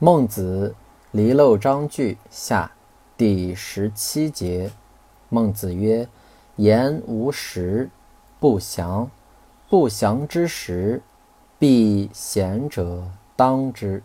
孟子离娄章句下第十七节。孟子曰：“言无实，不祥。不祥之时，必贤者当之。”